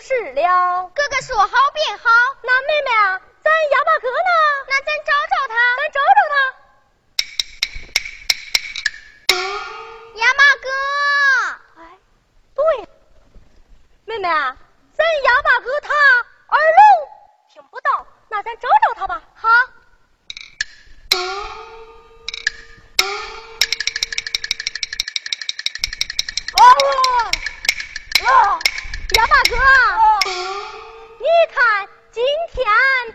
是了。哥哥说好便好。那妹妹啊，咱哑巴哥呢？那咱找找他。咱找找他。哑巴哥。哎，对，妹妹啊，咱哑巴哥他耳聋，听不到。那咱找找他吧。好。杨大哥，你看今天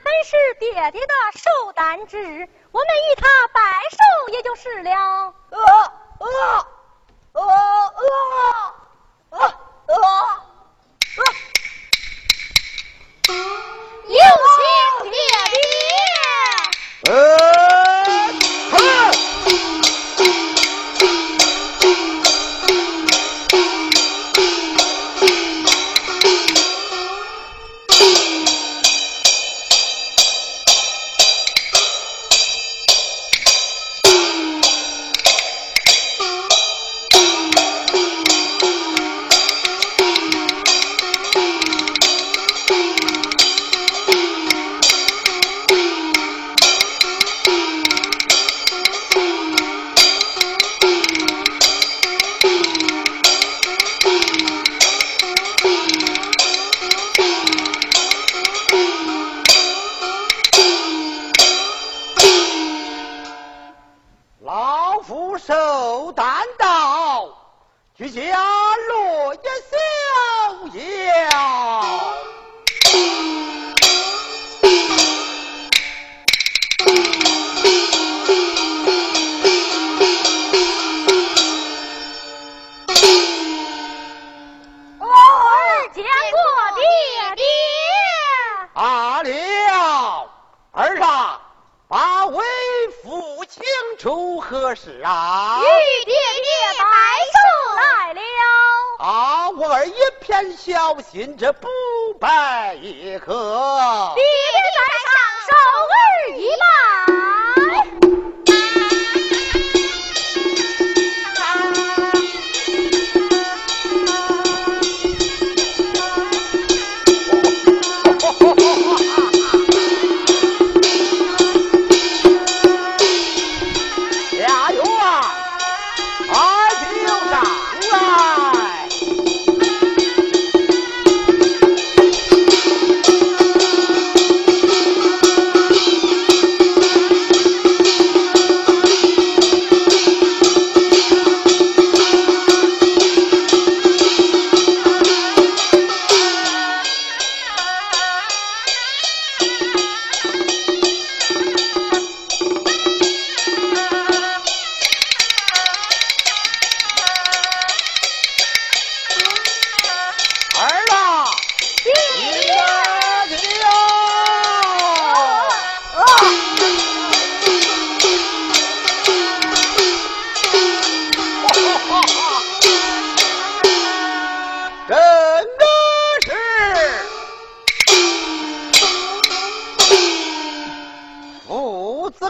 本是爹爹的寿诞之日，我们与他拜寿也就是了。呃呃呃呃呃呃。有请爹爹。家落一逍遥，我儿见过爹爹。啊，把为父请何事啊？但小心这不拜也可。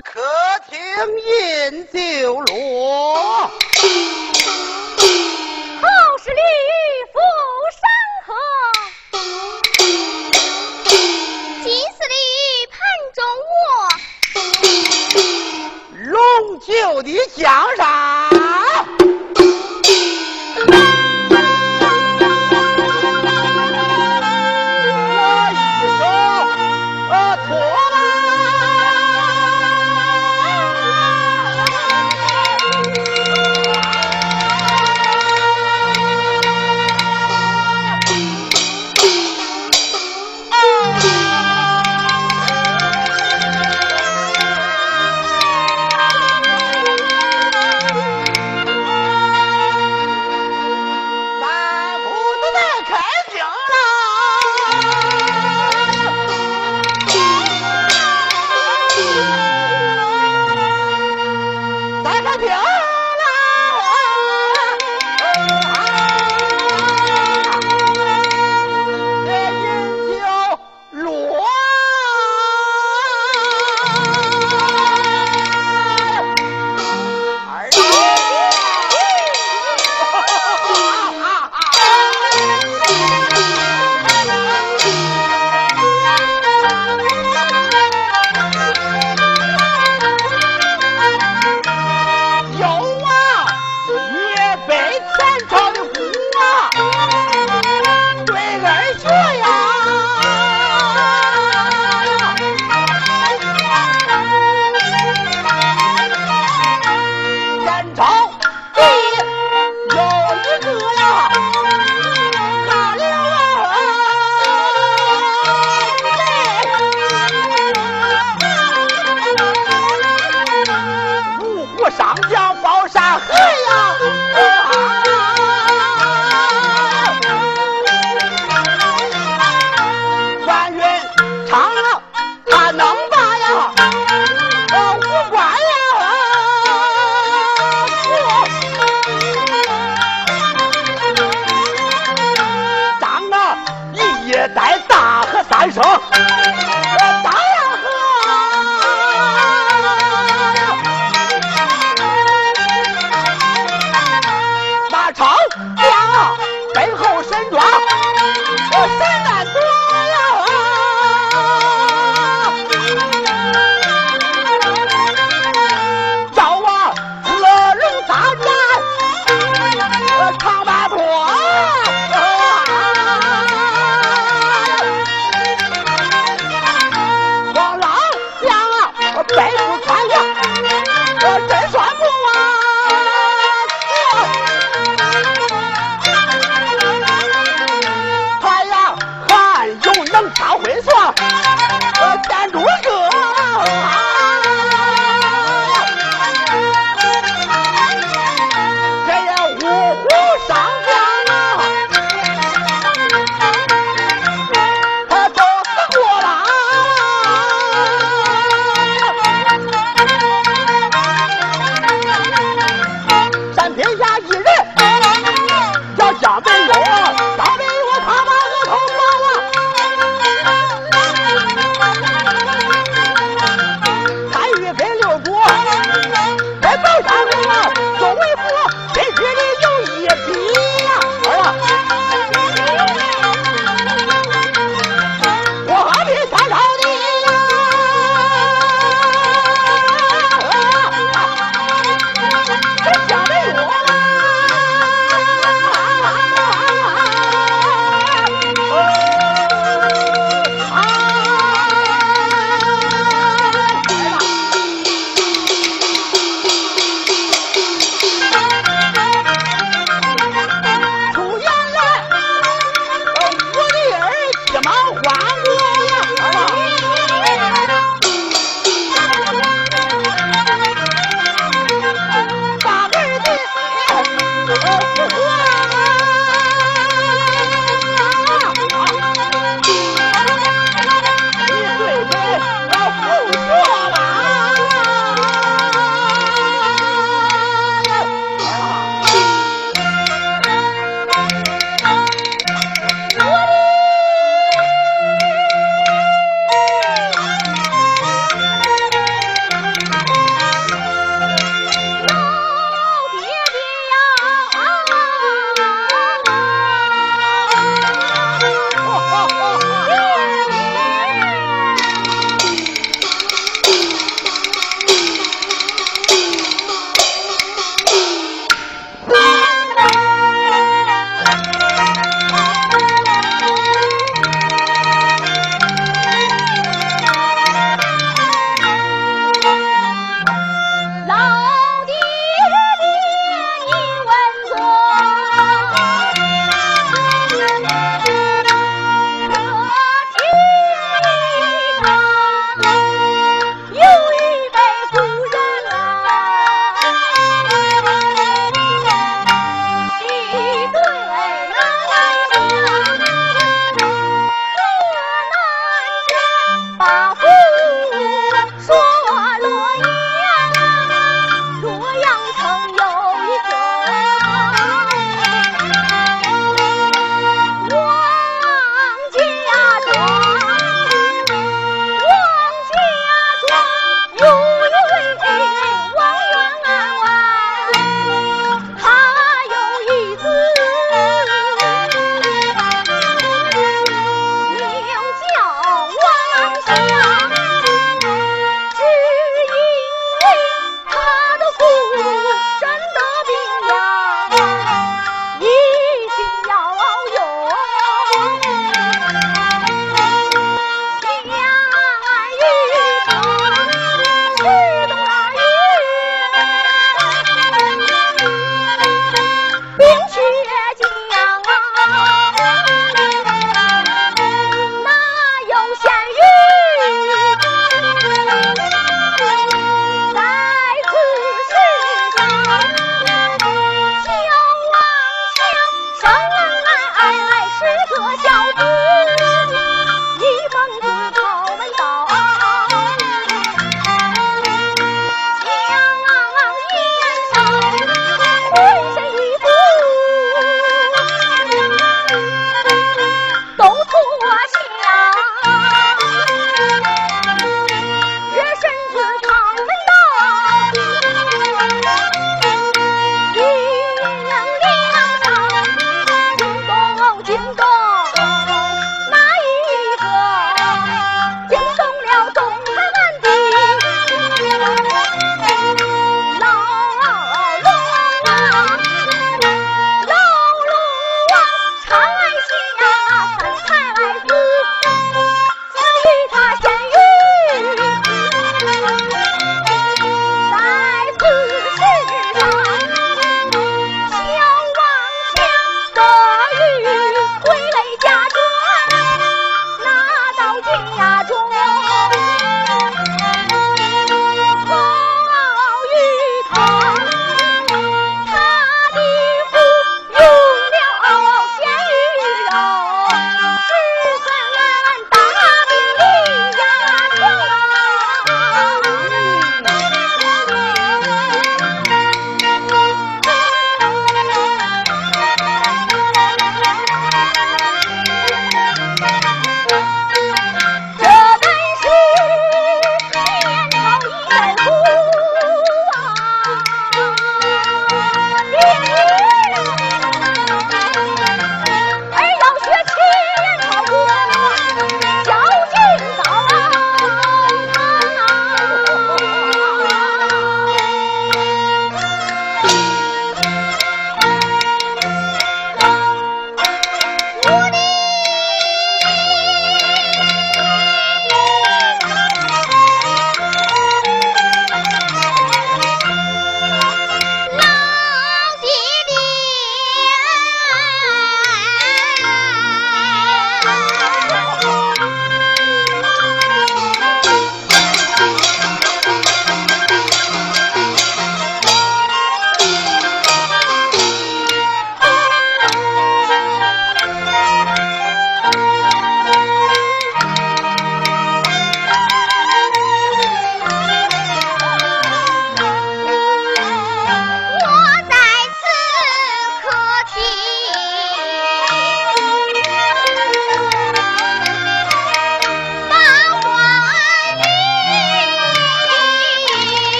客厅饮酒落，好是里鱼山河，金丝里盘中卧，龙酒的家。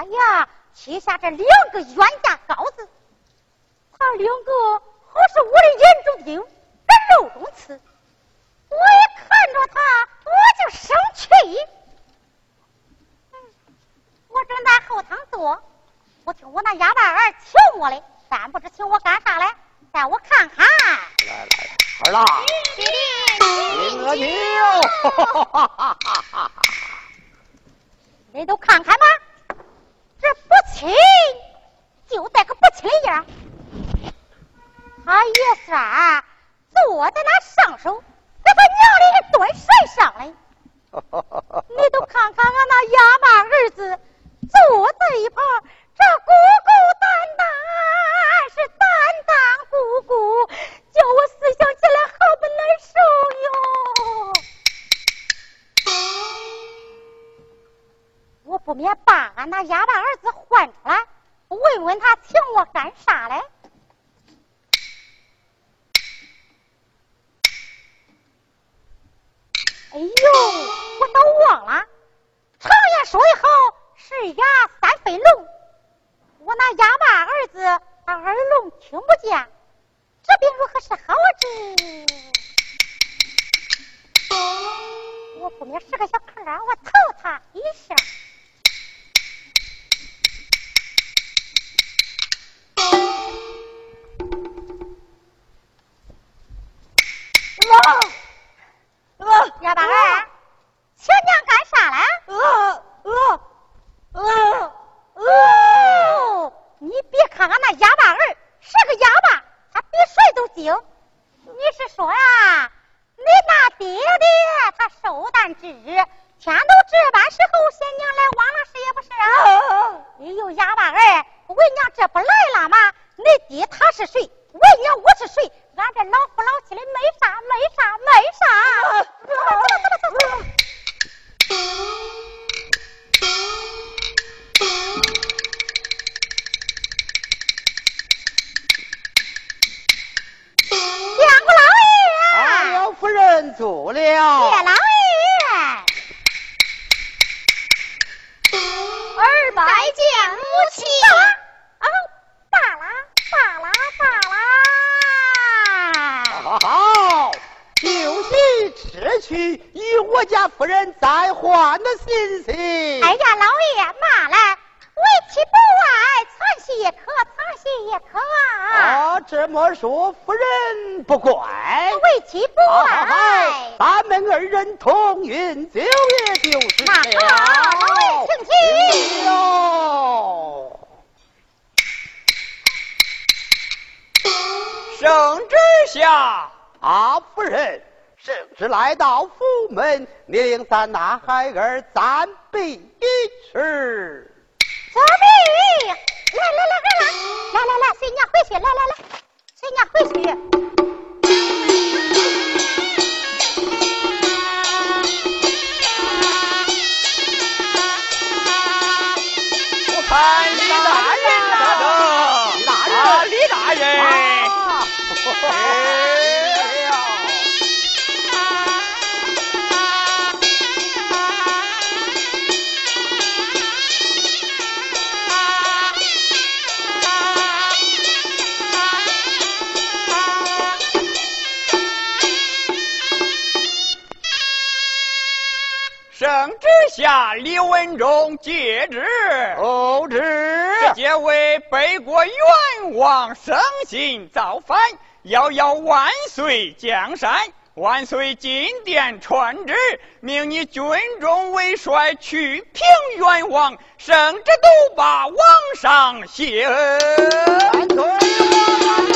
哎呀，旗下这两个冤家羔子，他两个好是我的眼中钉，人肉中刺。我一看着他，我就生气。我正在后堂坐，我听我那丫蛋儿请我嘞，但不知请我干啥嘞？带我看看。来来来，儿啦！金娥妞，你都看看吧。这不亲，就带个不亲的样。他也算坐在那上手，这他娘的蹲身上嘞。你都看看俺那哑巴儿子坐在一旁，这孤孤单单是单单孤孤，叫我思想起来好不难受哟。我不免把俺那哑巴儿子唤出来，问问他请我干啥嘞？哎呦，我都忘了。常言说得好，是哑三分聋。我那哑巴儿子耳聋听不见，这病如何是好这？我不免是个小坑儿，我投他一下。咱拿孩儿咱比吃，做比，来来来来来，来来来随娘回去，来来来随娘回去。我看李大人呐，李大人，李大人。文忠接旨。哦，旨。这皆为北国元王生心造反，遥遥万岁江山。万岁金殿传旨，命你军中为帅，去平元王。圣旨都把王上谢恩。慢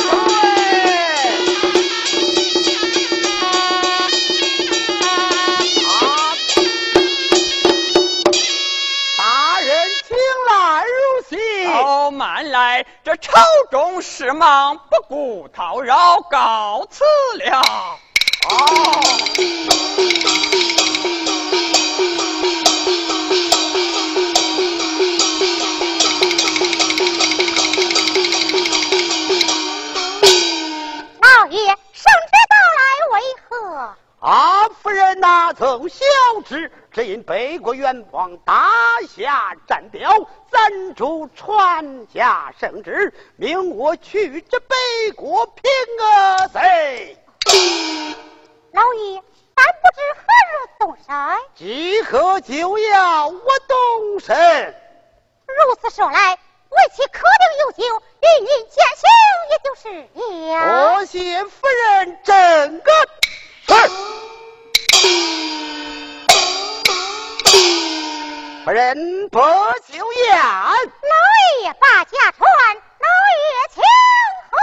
这朝中事忙，不顾叨扰，告辞了。阿夫人哪曾晓之？只因北国元王大下战表，暂主传下圣旨，命我去这北国平阿谁？老爷，但不知何日动身？即刻就要我动身。如此说来，为妻可定有救，与你践行也就是了。多谢夫人真个夫人不休宴，老爷把家传，老爷请喝。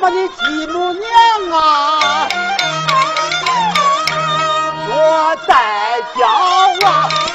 我的继母娘啊我在家啊